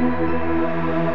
Música